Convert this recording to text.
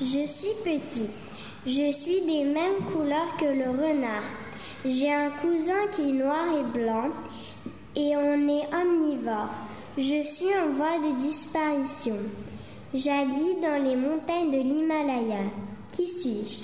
Je suis petit. Je suis des mêmes couleurs que le renard. J'ai un cousin qui est noir et blanc et on est omnivore. Je suis en voie de disparition. J'habite dans les montagnes de l'Himalaya. Qui suis-je?